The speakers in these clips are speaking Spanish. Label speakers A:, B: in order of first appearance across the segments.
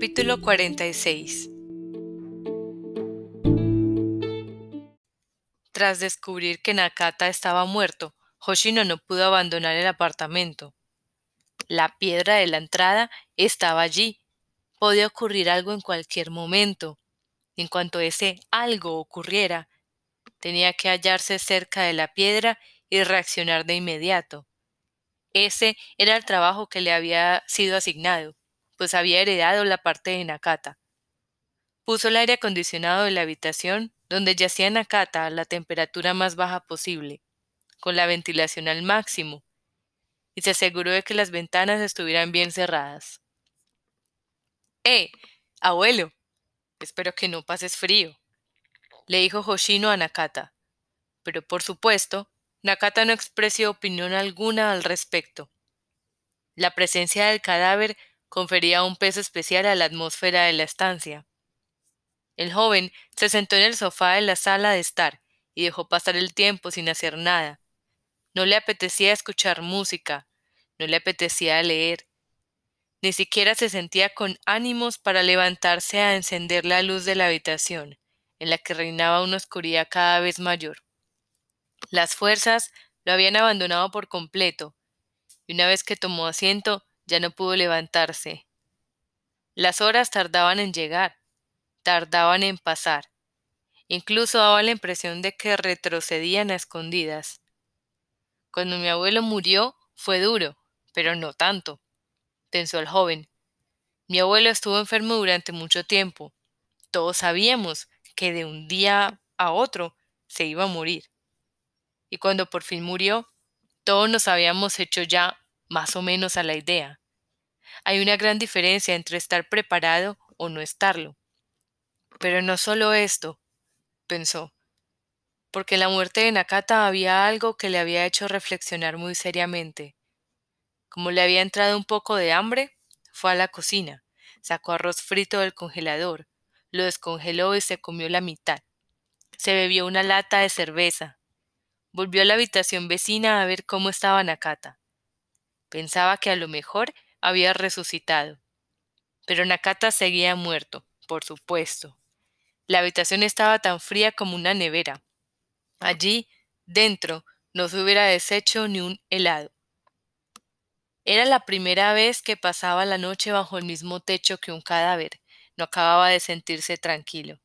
A: Capítulo 46 Tras descubrir que Nakata estaba muerto, Hoshino no pudo abandonar el apartamento. La piedra de la entrada estaba allí. Podía ocurrir algo en cualquier momento. En cuanto ese algo ocurriera, tenía que hallarse cerca de la piedra y reaccionar de inmediato. Ese era el trabajo que le había sido asignado, pues había heredado la parte de Nakata. Puso el aire acondicionado de la habitación donde yacía Nakata a la temperatura más baja posible, con la ventilación al máximo, y se aseguró de que las ventanas estuvieran bien cerradas. ¡Eh! Abuelo. Espero que no pases frío, le dijo Hoshino a Nakata. Pero por supuesto, Nakata no expresó opinión alguna al respecto. La presencia del cadáver confería un peso especial a la atmósfera de la estancia. El joven se sentó en el sofá de la sala de estar y dejó pasar el tiempo sin hacer nada. No le apetecía escuchar música, no le apetecía leer. Ni siquiera se sentía con ánimos para levantarse a encender la luz de la habitación, en la que reinaba una oscuridad cada vez mayor. Las fuerzas lo habían abandonado por completo, y una vez que tomó asiento ya no pudo levantarse. Las horas tardaban en llegar, tardaban en pasar. Incluso daba la impresión de que retrocedían a escondidas. Cuando mi abuelo murió fue duro, pero no tanto, pensó el joven. Mi abuelo estuvo enfermo durante mucho tiempo. Todos sabíamos que de un día a otro se iba a morir y cuando por fin murió, todos nos habíamos hecho ya más o menos a la idea. Hay una gran diferencia entre estar preparado o no estarlo. Pero no solo esto, pensó, porque la muerte de Nakata había algo que le había hecho reflexionar muy seriamente. Como le había entrado un poco de hambre, fue a la cocina, sacó arroz frito del congelador, lo descongeló y se comió la mitad. Se bebió una lata de cerveza, Volvió a la habitación vecina a ver cómo estaba Nakata. Pensaba que a lo mejor había resucitado. Pero Nakata seguía muerto, por supuesto. La habitación estaba tan fría como una nevera. Allí, dentro, no se hubiera deshecho ni un helado. Era la primera vez que pasaba la noche bajo el mismo techo que un cadáver. No acababa de sentirse tranquilo.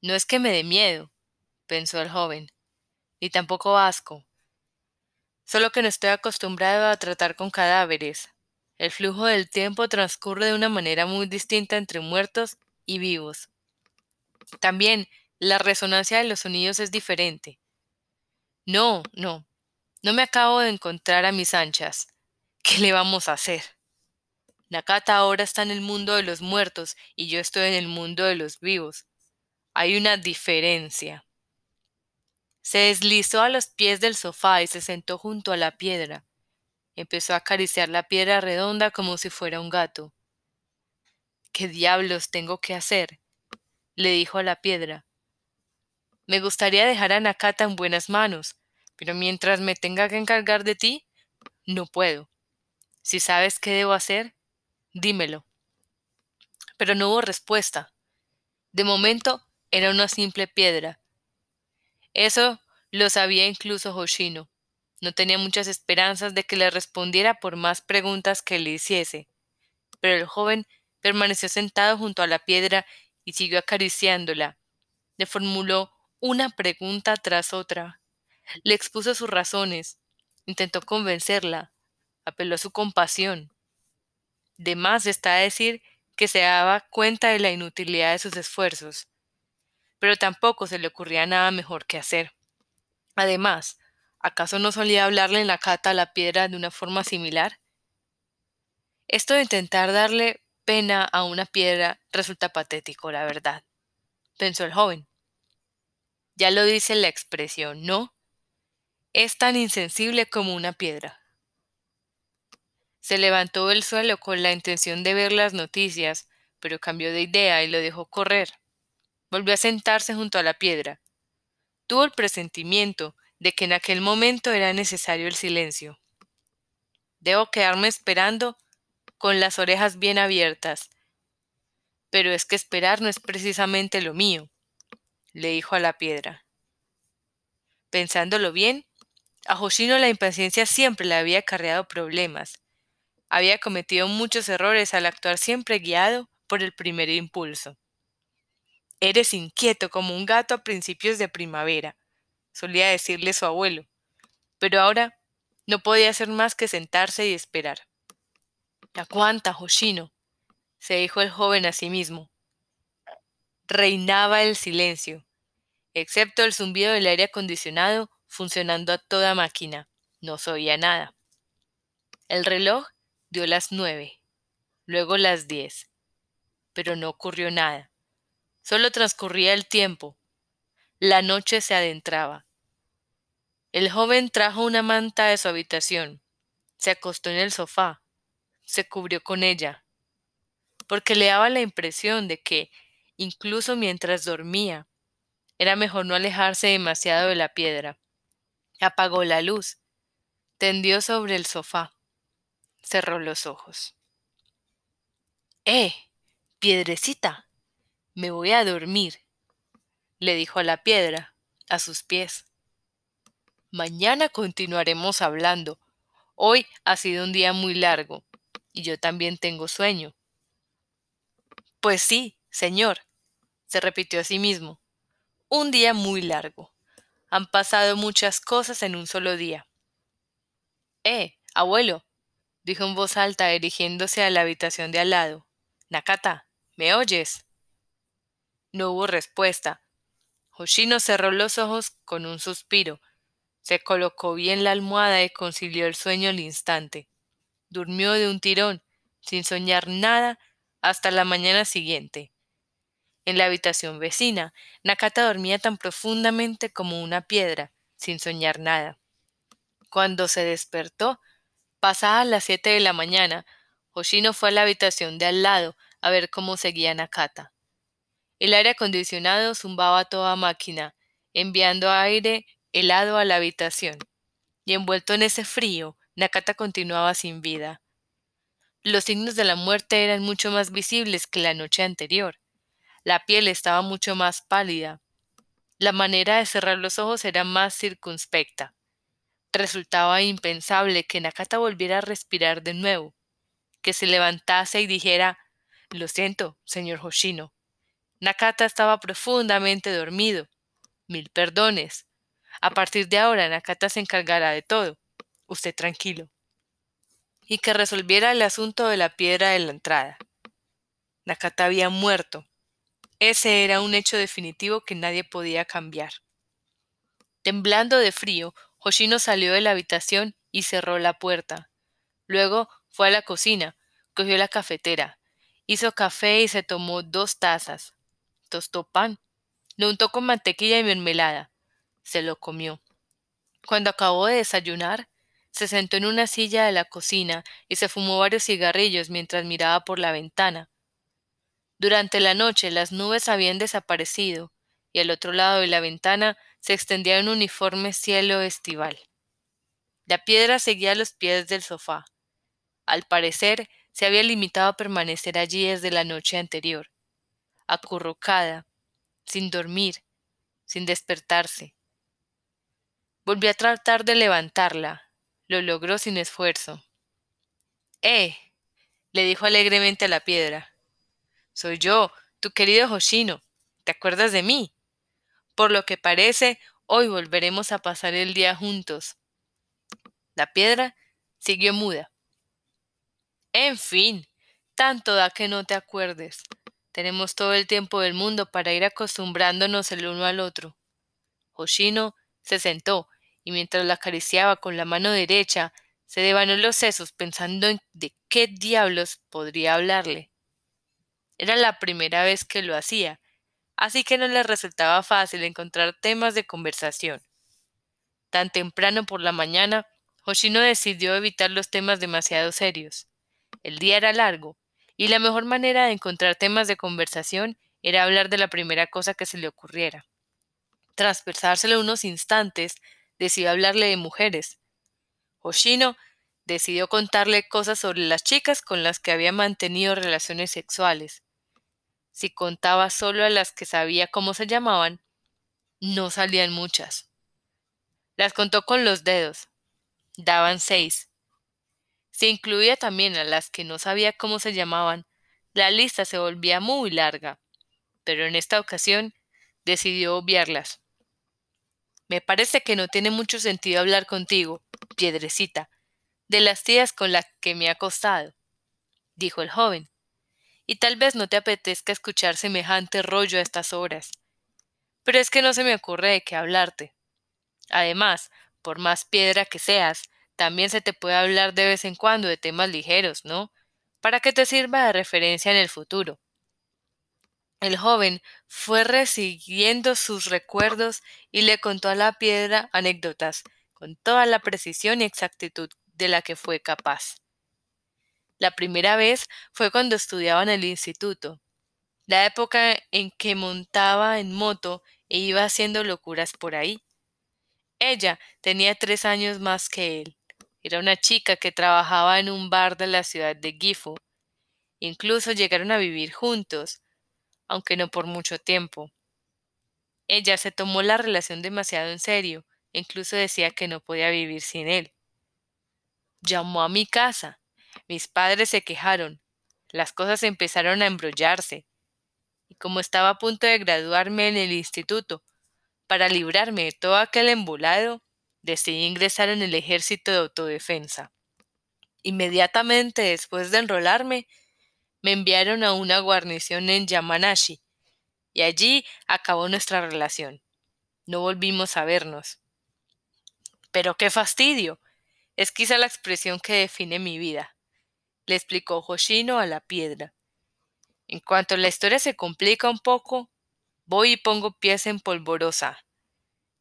A: No es que me dé miedo, pensó el joven ni tampoco asco. Solo que no estoy acostumbrado a tratar con cadáveres. El flujo del tiempo transcurre de una manera muy distinta entre muertos y vivos. También la resonancia de los sonidos es diferente. No, no, no me acabo de encontrar a mis anchas. ¿Qué le vamos a hacer? Nakata ahora está en el mundo de los muertos y yo estoy en el mundo de los vivos. Hay una diferencia. Se deslizó a los pies del sofá y se sentó junto a la piedra. Empezó a acariciar la piedra redonda como si fuera un gato. ¿Qué diablos tengo que hacer? le dijo a la piedra. Me gustaría dejar a Nakata en buenas manos, pero mientras me tenga que encargar de ti, no puedo. Si sabes qué debo hacer, dímelo. Pero no hubo respuesta. De momento era una simple piedra, eso lo sabía incluso Hoshino. No tenía muchas esperanzas de que le respondiera por más preguntas que le hiciese. Pero el joven permaneció sentado junto a la piedra y siguió acariciándola. Le formuló una pregunta tras otra. Le expuso sus razones. Intentó convencerla. Apeló a su compasión. De más está decir que se daba cuenta de la inutilidad de sus esfuerzos pero tampoco se le ocurría nada mejor que hacer. Además, ¿acaso no solía hablarle en la cata a la piedra de una forma similar? Esto de intentar darle pena a una piedra resulta patético, la verdad, pensó el joven. Ya lo dice la expresión, ¿no? Es tan insensible como una piedra. Se levantó del suelo con la intención de ver las noticias, pero cambió de idea y lo dejó correr. Volvió a sentarse junto a la piedra. Tuvo el presentimiento de que en aquel momento era necesario el silencio. Debo quedarme esperando con las orejas bien abiertas, Pero es que esperar no es precisamente lo mío, le dijo a la piedra. Pensándolo bien, a Hoshino la impaciencia siempre le había acarreado problemas. Había cometido muchos errores al actuar siempre guiado por el primer impulso. Eres inquieto como un gato a principios de primavera, solía decirle su abuelo, pero ahora no podía hacer más que sentarse y esperar. Aguanta, Hoshino, se dijo el joven a sí mismo. Reinaba el silencio, excepto el zumbido del aire acondicionado funcionando a toda máquina. No se oía nada. El reloj dio las nueve, luego las diez, pero no ocurrió nada. Solo transcurría el tiempo. La noche se adentraba. El joven trajo una manta de su habitación, se acostó en el sofá, se cubrió con ella, porque le daba la impresión de que, incluso mientras dormía, era mejor no alejarse demasiado de la piedra. Apagó la luz, tendió sobre el sofá, cerró los ojos. ¡Eh! Piedrecita. Me voy a dormir, le dijo a la piedra, a sus pies. Mañana continuaremos hablando. Hoy ha sido un día muy largo, y yo también tengo sueño. Pues sí, señor, se repitió a sí mismo. Un día muy largo. Han pasado muchas cosas en un solo día. Eh, abuelo, dijo en voz alta dirigiéndose a la habitación de al lado. Nakata, ¿me oyes? No hubo respuesta. Hoshino cerró los ojos con un suspiro. Se colocó bien la almohada y concilió el sueño al instante. Durmió de un tirón, sin soñar nada, hasta la mañana siguiente. En la habitación vecina, Nakata dormía tan profundamente como una piedra, sin soñar nada. Cuando se despertó, pasadas las siete de la mañana, Hoshino fue a la habitación de al lado a ver cómo seguía Nakata. El aire acondicionado zumbaba a toda máquina, enviando aire helado a la habitación. Y envuelto en ese frío, Nakata continuaba sin vida. Los signos de la muerte eran mucho más visibles que la noche anterior. La piel estaba mucho más pálida. La manera de cerrar los ojos era más circunspecta. Resultaba impensable que Nakata volviera a respirar de nuevo, que se levantase y dijera Lo siento, señor Hoshino. Nakata estaba profundamente dormido. Mil perdones. A partir de ahora Nakata se encargará de todo. Usted tranquilo. Y que resolviera el asunto de la piedra de la entrada. Nakata había muerto. Ese era un hecho definitivo que nadie podía cambiar. Temblando de frío, Hoshino salió de la habitación y cerró la puerta. Luego fue a la cocina, cogió la cafetera, hizo café y se tomó dos tazas. Tostó pan, lo untó con mantequilla y mermelada. Se lo comió. Cuando acabó de desayunar, se sentó en una silla de la cocina y se fumó varios cigarrillos mientras miraba por la ventana. Durante la noche las nubes habían desaparecido y al otro lado de la ventana se extendía un uniforme cielo estival. La piedra seguía a los pies del sofá. Al parecer, se había limitado a permanecer allí desde la noche anterior, acurrucada, sin dormir, sin despertarse. Volvió a tratar de levantarla. Lo logró sin esfuerzo. ¡Eh! le dijo alegremente a la piedra. Soy yo, tu querido Hoshino. ¿Te acuerdas de mí? Por lo que parece, hoy volveremos a pasar el día juntos. La piedra siguió muda. En fin, tanto da que no te acuerdes. Tenemos todo el tiempo del mundo para ir acostumbrándonos el uno al otro. Hoshino se sentó y mientras la acariciaba con la mano derecha, se devanó los sesos pensando en de qué diablos podría hablarle. Era la primera vez que lo hacía, así que no le resultaba fácil encontrar temas de conversación. Tan temprano por la mañana, Hoshino decidió evitar los temas demasiado serios. El día era largo, y la mejor manera de encontrar temas de conversación era hablar de la primera cosa que se le ocurriera. Tras pensárselo unos instantes, decidió hablarle de mujeres. Hoshino decidió contarle cosas sobre las chicas con las que había mantenido relaciones sexuales. Si contaba solo a las que sabía cómo se llamaban, no salían muchas. Las contó con los dedos. Daban seis. Si incluía también a las que no sabía cómo se llamaban, la lista se volvía muy larga. Pero en esta ocasión decidió obviarlas. Me parece que no tiene mucho sentido hablar contigo, piedrecita, de las tías con las que me ha costado, dijo el joven. Y tal vez no te apetezca escuchar semejante rollo a estas horas. Pero es que no se me ocurre de qué hablarte. Además, por más piedra que seas, también se te puede hablar de vez en cuando de temas ligeros, ¿no? Para que te sirva de referencia en el futuro. El joven fue resiguiendo sus recuerdos y le contó a la piedra anécdotas con toda la precisión y exactitud de la que fue capaz. La primera vez fue cuando estudiaba en el instituto, la época en que montaba en moto e iba haciendo locuras por ahí. Ella tenía tres años más que él. Era una chica que trabajaba en un bar de la ciudad de Gifu. Incluso llegaron a vivir juntos, aunque no por mucho tiempo. Ella se tomó la relación demasiado en serio, e incluso decía que no podía vivir sin él. Llamó a mi casa. Mis padres se quejaron. Las cosas empezaron a embrollarse. Y como estaba a punto de graduarme en el instituto, para librarme de todo aquel embolado, decidí ingresar en el ejército de autodefensa. Inmediatamente después de enrolarme, me enviaron a una guarnición en Yamanashi, y allí acabó nuestra relación. No volvimos a vernos. Pero qué fastidio. Es quizá la expresión que define mi vida, le explicó Hoshino a la piedra. En cuanto la historia se complica un poco, voy y pongo pies en polvorosa,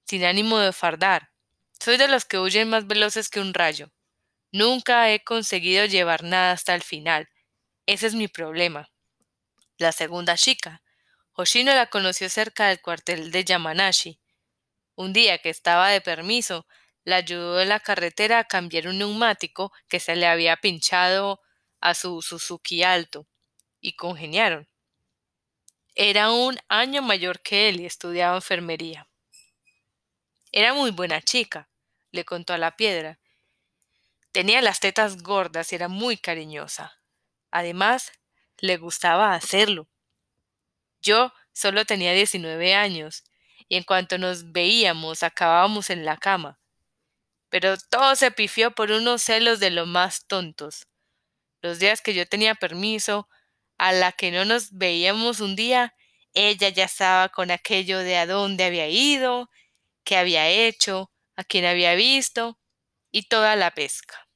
A: sin ánimo de fardar. Soy de los que huyen más veloces que un rayo. Nunca he conseguido llevar nada hasta el final, ese es mi problema. La segunda chica. Hoshino la conoció cerca del cuartel de Yamanashi. Un día que estaba de permiso, la ayudó en la carretera a cambiar un neumático que se le había pinchado a su Suzuki Alto, y congeniaron. Era un año mayor que él y estudiaba enfermería. Era muy buena chica, le contó a la piedra. Tenía las tetas gordas y era muy cariñosa. Además, le gustaba hacerlo. Yo solo tenía 19 años, y en cuanto nos veíamos acabábamos en la cama. Pero todo se pifió por unos celos de lo más tontos. Los días que yo tenía permiso, a la que no nos veíamos un día, ella ya estaba con aquello de a dónde había ido, qué había hecho, a quién había visto, y toda la pesca.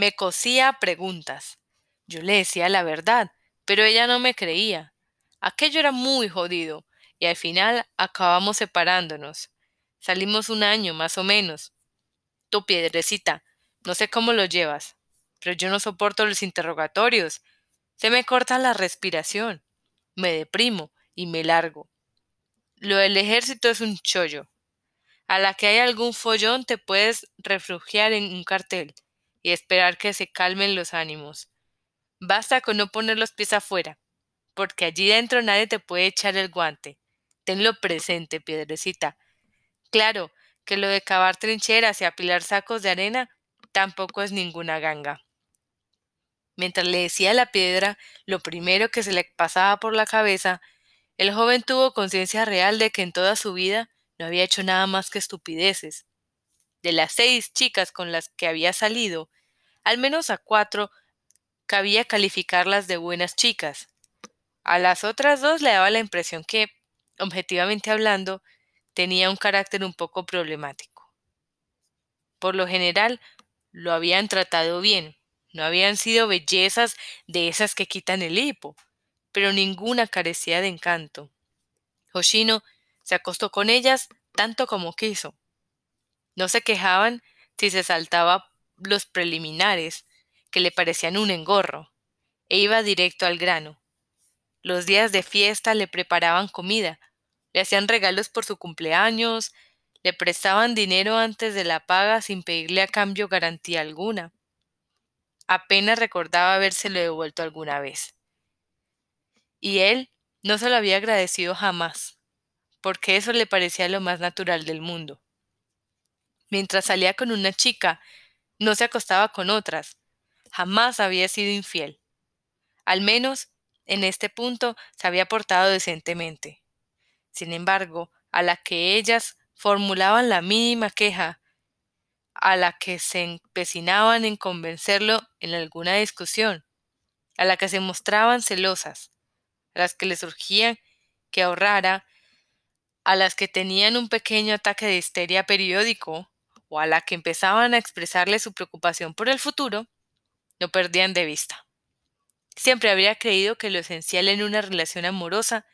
A: Me cosía preguntas. Yo le decía la verdad, pero ella no me creía. Aquello era muy jodido, y al final acabamos separándonos. Salimos un año, más o menos. Tu piedrecita, no sé cómo lo llevas, pero yo no soporto los interrogatorios. Se me corta la respiración. Me deprimo y me largo. Lo del ejército es un chollo. A la que hay algún follón te puedes refugiar en un cartel y esperar que se calmen los ánimos. Basta con no poner los pies afuera, porque allí dentro nadie te puede echar el guante. Tenlo presente, piedrecita. Claro que lo de cavar trincheras y apilar sacos de arena tampoco es ninguna ganga. Mientras le decía la piedra lo primero que se le pasaba por la cabeza, el joven tuvo conciencia real de que en toda su vida no había hecho nada más que estupideces. De las seis chicas con las que había salido, al menos a cuatro cabía calificarlas de buenas chicas. A las otras dos le daba la impresión que, objetivamente hablando, tenía un carácter un poco problemático. Por lo general, lo habían tratado bien, no habían sido bellezas de esas que quitan el hipo, pero ninguna carecía de encanto. Hoshino se acostó con ellas tanto como quiso, no se quejaban si se saltaba los preliminares, que le parecían un engorro, e iba directo al grano. Los días de fiesta le preparaban comida, le hacían regalos por su cumpleaños, le prestaban dinero antes de la paga sin pedirle a cambio garantía alguna. Apenas recordaba habérselo devuelto alguna vez. Y él no se lo había agradecido jamás, porque eso le parecía lo más natural del mundo. Mientras salía con una chica, no se acostaba con otras, jamás había sido infiel. Al menos, en este punto, se había portado decentemente. Sin embargo, a la que ellas formulaban la mínima queja, a la que se empecinaban en convencerlo en alguna discusión, a la que se mostraban celosas, a las que le surgían que ahorrara, a las que tenían un pequeño ataque de histeria periódico, o a la que empezaban a expresarle su preocupación por el futuro, no perdían de vista. Siempre habría creído que lo esencial en una relación amorosa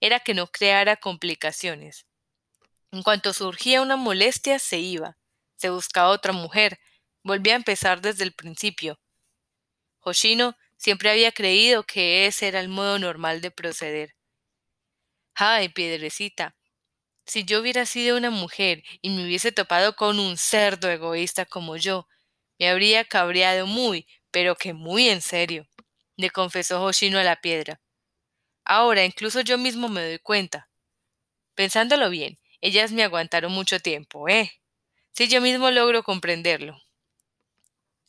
A: era que no creara complicaciones. En cuanto surgía una molestia, se iba, se buscaba otra mujer, volvía a empezar desde el principio. Hoshino siempre había creído que ese era el modo normal de proceder. Ay, piedrecita, si yo hubiera sido una mujer y me hubiese topado con un cerdo egoísta como yo, me habría cabreado muy, pero que muy en serio, le confesó Hoshino a la piedra. Ahora incluso yo mismo me doy cuenta. Pensándolo bien, ellas me aguantaron mucho tiempo, ¿eh? Si yo mismo logro comprenderlo.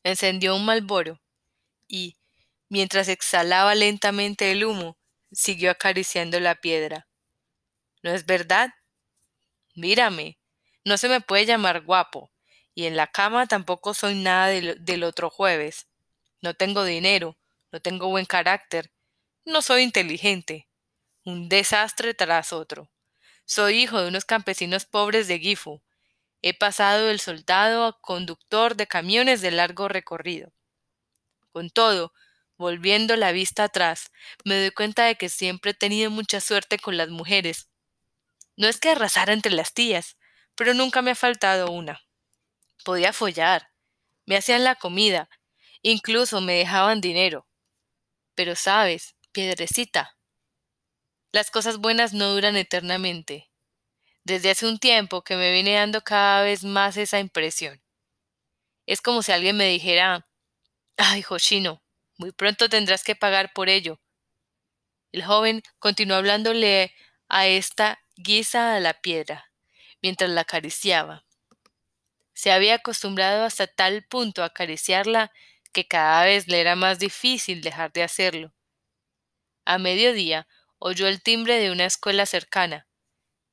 A: Encendió un malboro y, mientras exhalaba lentamente el humo, siguió acariciando la piedra. ¿No es verdad? Mírame, no se me puede llamar guapo, y en la cama tampoco soy nada del, del otro jueves. No tengo dinero, no tengo buen carácter, no soy inteligente. Un desastre tras otro. Soy hijo de unos campesinos pobres de Gifu. He pasado del soldado a conductor de camiones de largo recorrido. Con todo, volviendo la vista atrás, me doy cuenta de que siempre he tenido mucha suerte con las mujeres. No es que arrasara entre las tías, pero nunca me ha faltado una. Podía follar, me hacían la comida, incluso me dejaban dinero. Pero sabes, piedrecita, las cosas buenas no duran eternamente. Desde hace un tiempo que me viene dando cada vez más esa impresión. Es como si alguien me dijera Ay, Hoshino, muy pronto tendrás que pagar por ello. El joven continuó hablándole a esta guisa a la piedra, mientras la acariciaba. Se había acostumbrado hasta tal punto a acariciarla que cada vez le era más difícil dejar de hacerlo. A mediodía oyó el timbre de una escuela cercana.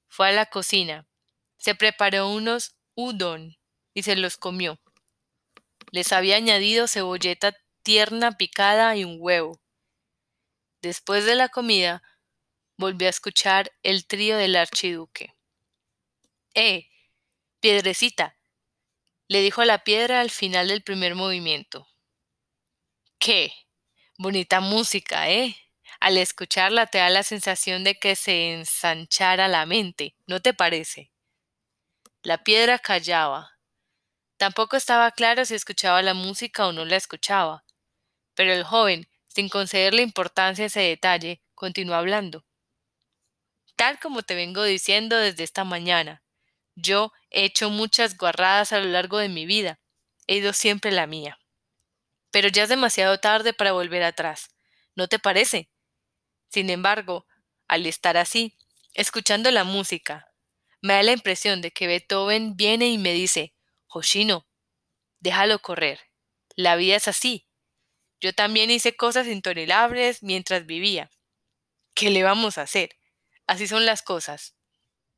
A: Fue a la cocina, se preparó unos udon y se los comió. Les había añadido cebolleta tierna picada y un huevo. Después de la comida, volvió a escuchar el trío del archiduque. ¡Eh! Piedrecita, le dijo a la piedra al final del primer movimiento. ¿Qué? Bonita música, ¿eh? Al escucharla te da la sensación de que se ensanchara la mente, ¿no te parece? La piedra callaba. Tampoco estaba claro si escuchaba la música o no la escuchaba. Pero el joven, sin concederle importancia a ese detalle, continuó hablando. Tal como te vengo diciendo desde esta mañana, yo he hecho muchas guarradas a lo largo de mi vida, he ido siempre la mía. Pero ya es demasiado tarde para volver atrás, ¿no te parece? Sin embargo, al estar así, escuchando la música, me da la impresión de que Beethoven viene y me dice, Hoshino, déjalo correr. La vida es así. Yo también hice cosas intolerables mientras vivía. ¿Qué le vamos a hacer? Así son las cosas.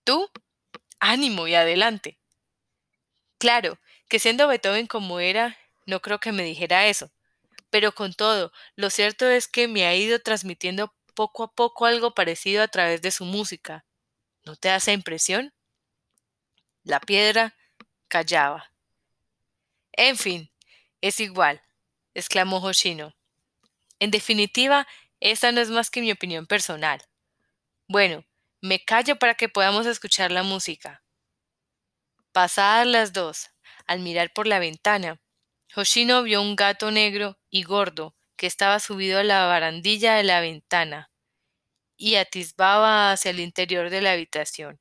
A: Tú, ánimo y adelante. Claro, que siendo Beethoven como era, no creo que me dijera eso. Pero con todo, lo cierto es que me ha ido transmitiendo poco a poco algo parecido a través de su música. ¿No te hace impresión? La piedra callaba. En fin, es igual, exclamó Hoshino. En definitiva, esa no es más que mi opinión personal. Bueno, me callo para que podamos escuchar la música. Pasadas las dos, al mirar por la ventana, Hoshino vio un gato negro y gordo que estaba subido a la barandilla de la ventana y atisbaba hacia el interior de la habitación.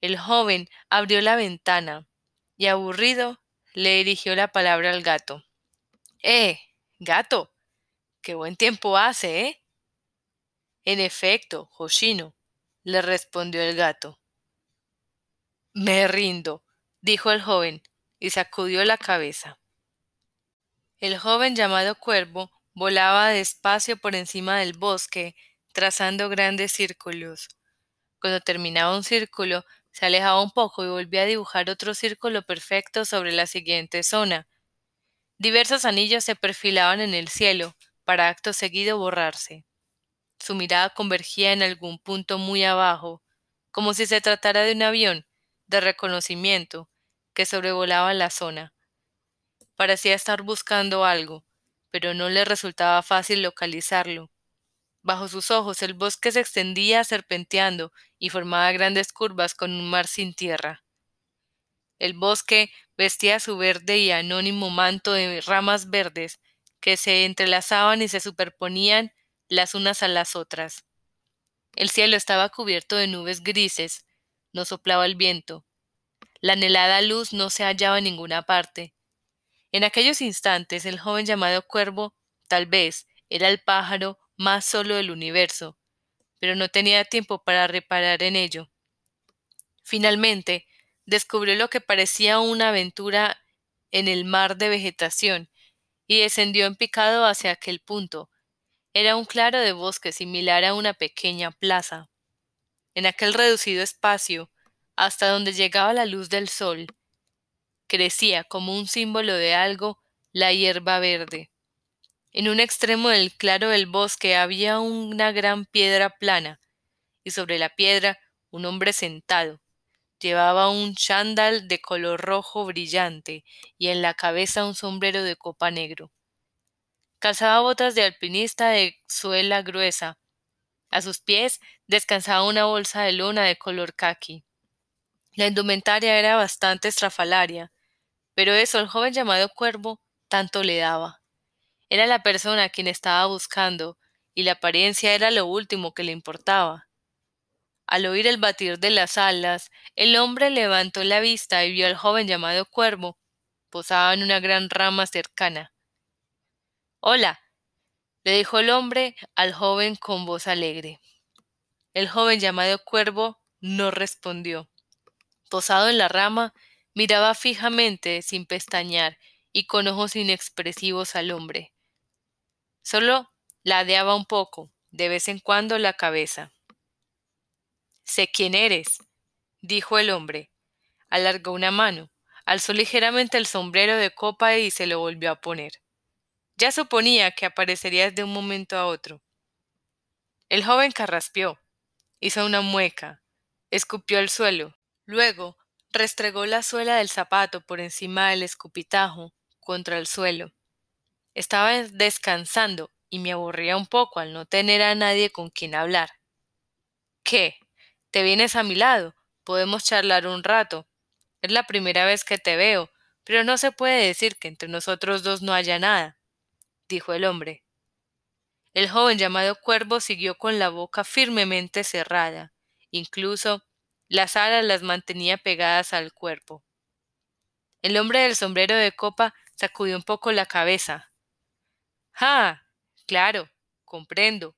A: El joven abrió la ventana y aburrido le dirigió la palabra al gato. Eh, gato, qué buen tiempo hace, ¿eh? En efecto, Hoshino, le respondió el gato. Me rindo, dijo el joven, y sacudió la cabeza. El joven llamado Cuervo volaba despacio por encima del bosque, trazando grandes círculos. Cuando terminaba un círculo, se alejaba un poco y volvía a dibujar otro círculo perfecto sobre la siguiente zona. Diversos anillos se perfilaban en el cielo, para acto seguido borrarse. Su mirada convergía en algún punto muy abajo, como si se tratara de un avión de reconocimiento que sobrevolaba la zona. Parecía estar buscando algo, pero no le resultaba fácil localizarlo. Bajo sus ojos el bosque se extendía serpenteando y formaba grandes curvas con un mar sin tierra. El bosque vestía su verde y anónimo manto de ramas verdes que se entrelazaban y se superponían las unas a las otras. El cielo estaba cubierto de nubes grises, no soplaba el viento. La anhelada luz no se hallaba en ninguna parte. En aquellos instantes el joven llamado Cuervo, tal vez, era el pájaro más solo del universo, pero no tenía tiempo para reparar en ello. Finalmente, descubrió lo que parecía una aventura en el mar de vegetación, y descendió en picado hacia aquel punto, era un claro de bosque similar a una pequeña plaza. En aquel reducido espacio, hasta donde llegaba la luz del sol, crecía como un símbolo de algo la hierba verde. En un extremo del claro del bosque había una gran piedra plana, y sobre la piedra un hombre sentado. Llevaba un chándal de color rojo brillante y en la cabeza un sombrero de copa negro. Calzaba botas de alpinista de suela gruesa. A sus pies descansaba una bolsa de luna de color caqui. La indumentaria era bastante estrafalaria, pero eso el joven llamado Cuervo tanto le daba. Era la persona a quien estaba buscando, y la apariencia era lo último que le importaba. Al oír el batir de las alas, el hombre levantó la vista y vio al joven llamado Cuervo, posado en una gran rama cercana. Hola, le dijo el hombre al joven con voz alegre. El joven llamado Cuervo no respondió. Posado en la rama, miraba fijamente, sin pestañear, y con ojos inexpresivos al hombre. Solo ladeaba un poco, de vez en cuando, la cabeza. Sé quién eres, dijo el hombre. Alargó una mano, alzó ligeramente el sombrero de copa y se lo volvió a poner. Ya suponía que aparecerías de un momento a otro. El joven carraspeó, hizo una mueca, escupió al suelo, luego restregó la suela del zapato por encima del escupitajo contra el suelo. Estaba descansando y me aburría un poco al no tener a nadie con quien hablar. ¿Qué? ¿Te vienes a mi lado? Podemos charlar un rato. Es la primera vez que te veo, pero no se puede decir que entre nosotros dos no haya nada dijo el hombre. El joven llamado Cuervo siguió con la boca firmemente cerrada, incluso las alas las mantenía pegadas al cuerpo. El hombre del sombrero de copa sacudió un poco la cabeza. Ah, claro, comprendo.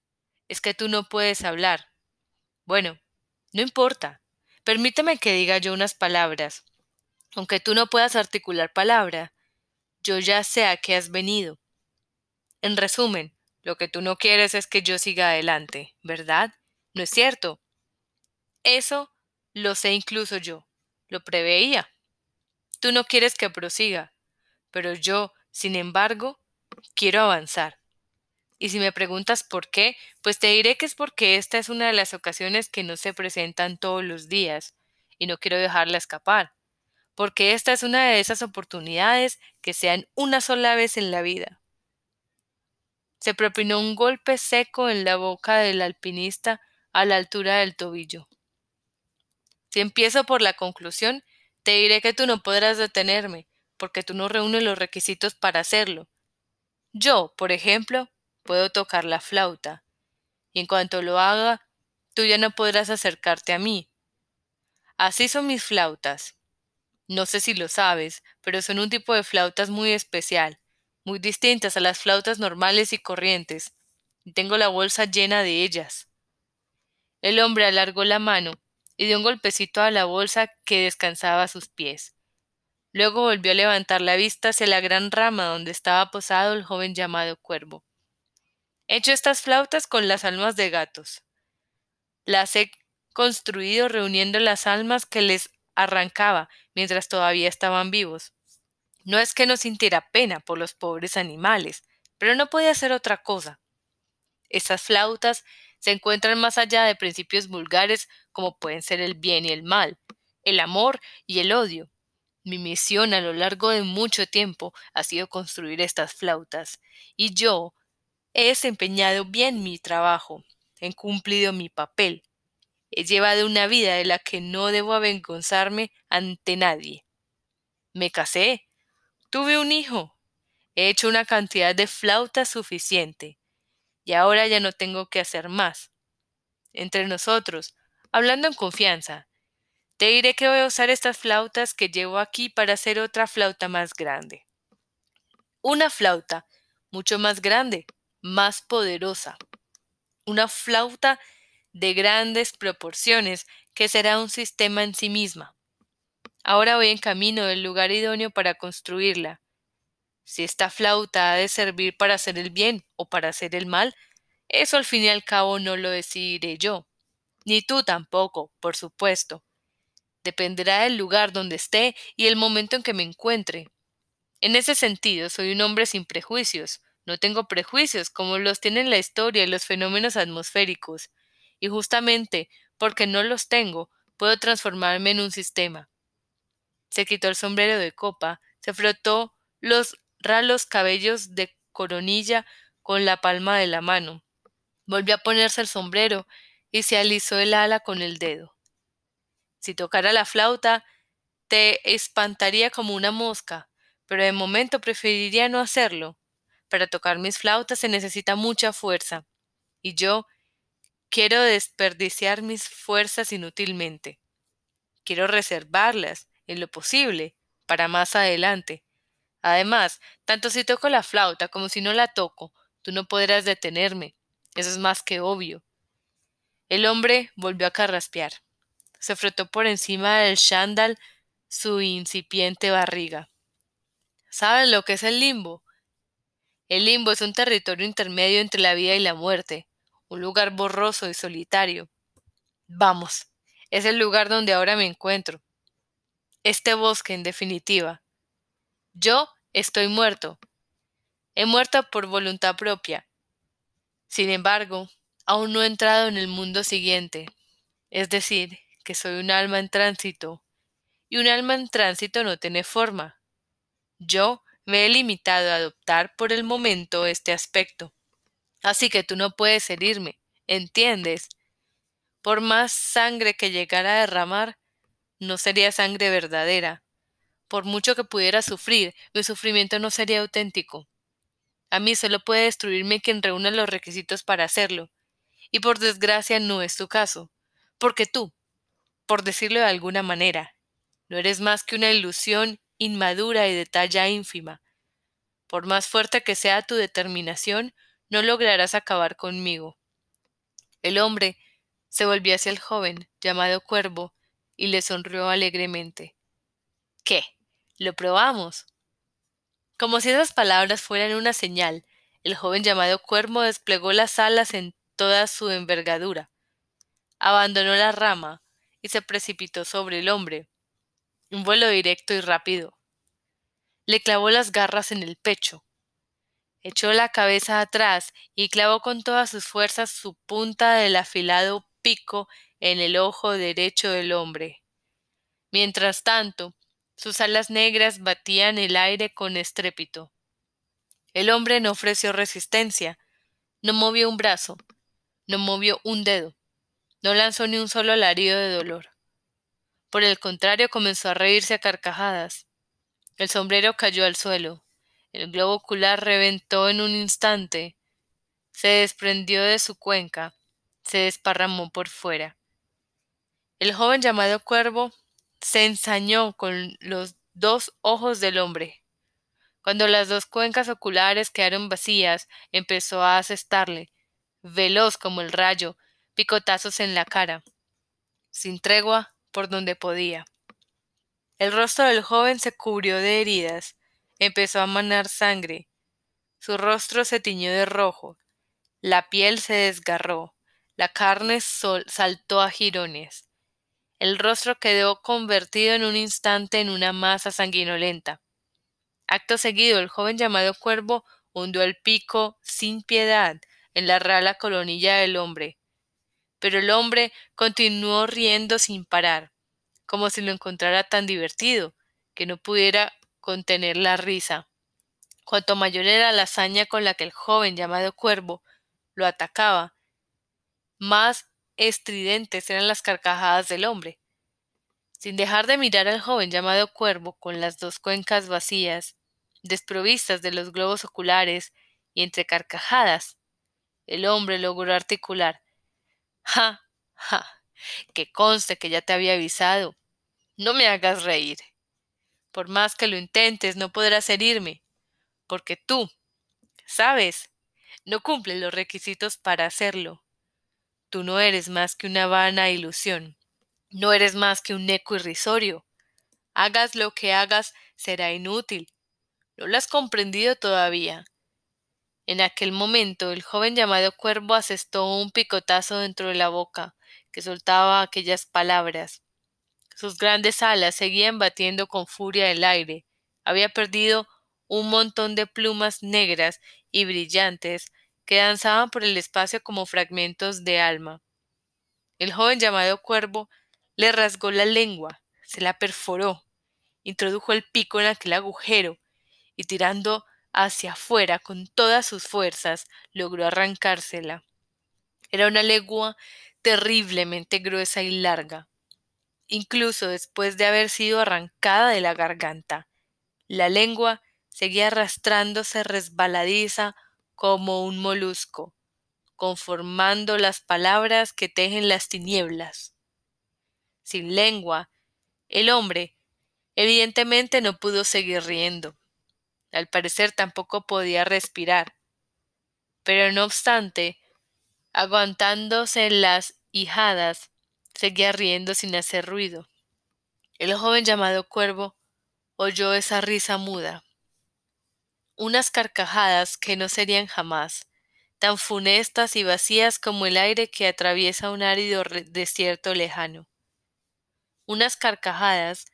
A: Es que tú no puedes hablar. Bueno, no importa. Permíteme que diga yo unas palabras. Aunque tú no puedas articular palabra, yo ya sé a qué has venido. En resumen, lo que tú no quieres es que yo siga adelante, ¿verdad? ¿No es cierto? Eso lo sé incluso yo. Lo preveía. Tú no quieres que prosiga, pero yo, sin embargo, quiero avanzar. Y si me preguntas por qué, pues te diré que es porque esta es una de las ocasiones que no se presentan todos los días, y no quiero dejarla escapar, porque esta es una de esas oportunidades que sean una sola vez en la vida. Se propinó un golpe seco en la boca del alpinista a la altura del tobillo. Si empiezo por la conclusión, te diré que tú no podrás detenerme, porque tú no reúnes los requisitos para hacerlo. Yo, por ejemplo, puedo tocar la flauta, y en cuanto lo haga, tú ya no podrás acercarte a mí. Así son mis flautas. No sé si lo sabes, pero son un tipo de flautas muy especial, muy distintas a las flautas normales y corrientes, tengo la bolsa llena de ellas. El hombre alargó la mano y dio un golpecito a la bolsa que descansaba a sus pies. Luego volvió a levantar la vista hacia la gran rama donde estaba posado el joven llamado Cuervo. He hecho estas flautas con las almas de gatos. Las he construido reuniendo las almas que les arrancaba mientras todavía estaban vivos. No es que no sintiera pena por los pobres animales, pero no podía hacer otra cosa. Estas flautas se encuentran más allá de principios vulgares como pueden ser el bien y el mal, el amor y el odio, mi misión a lo largo de mucho tiempo ha sido construir estas flautas, y yo he desempeñado bien mi trabajo, he cumplido mi papel, he llevado una vida de la que no debo avergonzarme ante nadie. Me casé, tuve un hijo, he hecho una cantidad de flautas suficiente, y ahora ya no tengo que hacer más. Entre nosotros, hablando en confianza, te diré que voy a usar estas flautas que llevo aquí para hacer otra flauta más grande. Una flauta mucho más grande, más poderosa. Una flauta de grandes proporciones que será un sistema en sí misma. Ahora voy en camino del lugar idóneo para construirla. Si esta flauta ha de servir para hacer el bien o para hacer el mal, eso al fin y al cabo no lo decidiré yo. Ni tú tampoco, por supuesto. Dependerá del lugar donde esté y el momento en que me encuentre. En ese sentido, soy un hombre sin prejuicios. No tengo prejuicios como los tienen la historia y los fenómenos atmosféricos. Y justamente porque no los tengo, puedo transformarme en un sistema. Se quitó el sombrero de copa, se frotó los ralos cabellos de coronilla con la palma de la mano. Volvió a ponerse el sombrero y se alisó el ala con el dedo. Si tocara la flauta, te espantaría como una mosca, pero de momento preferiría no hacerlo. Para tocar mis flautas se necesita mucha fuerza, y yo quiero desperdiciar mis fuerzas inútilmente. Quiero reservarlas, en lo posible, para más adelante. Además, tanto si toco la flauta como si no la toco, tú no podrás detenerme. Eso es más que obvio. El hombre volvió a carraspear se frotó por encima del chándal su incipiente barriga. ¿Saben lo que es el limbo? El limbo es un territorio intermedio entre la vida y la muerte, un lugar borroso y solitario. Vamos, es el lugar donde ahora me encuentro. Este bosque, en definitiva. Yo estoy muerto. He muerto por voluntad propia. Sin embargo, aún no he entrado en el mundo siguiente, es decir, que soy un alma en tránsito, y un alma en tránsito no tiene forma. Yo me he limitado a adoptar por el momento este aspecto. Así que tú no puedes herirme, ¿entiendes? Por más sangre que llegara a derramar, no sería sangre verdadera. Por mucho que pudiera sufrir, mi sufrimiento no sería auténtico. A mí solo puede destruirme quien reúna los requisitos para hacerlo. Y por desgracia no es tu caso. Porque tú, por decirlo de alguna manera. No eres más que una ilusión inmadura y de talla ínfima. Por más fuerte que sea tu determinación, no lograrás acabar conmigo. El hombre se volvió hacia el joven, llamado Cuervo, y le sonrió alegremente. ¿Qué? ¿Lo probamos? Como si esas palabras fueran una señal, el joven llamado Cuervo desplegó las alas en toda su envergadura. Abandonó la rama, y se precipitó sobre el hombre. Un vuelo directo y rápido. Le clavó las garras en el pecho. Echó la cabeza atrás y clavó con todas sus fuerzas su punta del afilado pico en el ojo derecho del hombre. Mientras tanto, sus alas negras batían el aire con estrépito. El hombre no ofreció resistencia, no movió un brazo, no movió un dedo. No lanzó ni un solo alarido de dolor. Por el contrario, comenzó a reírse a carcajadas. El sombrero cayó al suelo. El globo ocular reventó en un instante. Se desprendió de su cuenca. Se desparramó por fuera. El joven llamado Cuervo se ensañó con los dos ojos del hombre. Cuando las dos cuencas oculares quedaron vacías, empezó a asestarle, veloz como el rayo, picotazos en la cara, sin tregua por donde podía. El rostro del joven se cubrió de heridas, empezó a manar sangre, su rostro se tiñó de rojo, la piel se desgarró, la carne saltó a jirones. El rostro quedó convertido en un instante en una masa sanguinolenta. Acto seguido, el joven llamado Cuervo hundió el pico sin piedad en la rala colonilla del hombre. Pero el hombre continuó riendo sin parar, como si lo encontrara tan divertido, que no pudiera contener la risa. Cuanto mayor era la hazaña con la que el joven llamado Cuervo lo atacaba, más estridentes eran las carcajadas del hombre. Sin dejar de mirar al joven llamado Cuervo con las dos cuencas vacías, desprovistas de los globos oculares y entre carcajadas, el hombre logró articular Ja, ja. Que conste que ya te había avisado. No me hagas reír. Por más que lo intentes, no podrás herirme, porque tú, sabes, no cumples los requisitos para hacerlo. Tú no eres más que una vana ilusión, no eres más que un eco irrisorio. Hagas lo que hagas, será inútil. No lo has comprendido todavía. En aquel momento el joven llamado Cuervo asestó un picotazo dentro de la boca, que soltaba aquellas palabras. Sus grandes alas seguían batiendo con furia el aire. Había perdido un montón de plumas negras y brillantes que danzaban por el espacio como fragmentos de alma. El joven llamado Cuervo le rasgó la lengua, se la perforó, introdujo el pico en aquel agujero y tirando hacia afuera con todas sus fuerzas logró arrancársela. Era una legua terriblemente gruesa y larga. Incluso después de haber sido arrancada de la garganta, la lengua seguía arrastrándose resbaladiza como un molusco, conformando las palabras que tejen las tinieblas. Sin lengua, el hombre evidentemente no pudo seguir riendo. Al parecer tampoco podía respirar. Pero no obstante, aguantándose las hijadas, seguía riendo sin hacer ruido. El joven llamado Cuervo oyó esa risa muda. Unas carcajadas que no serían jamás, tan funestas y vacías como el aire que atraviesa un árido desierto lejano. Unas carcajadas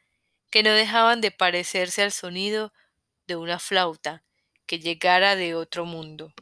A: que no dejaban de parecerse al sonido de una flauta que llegara de otro mundo.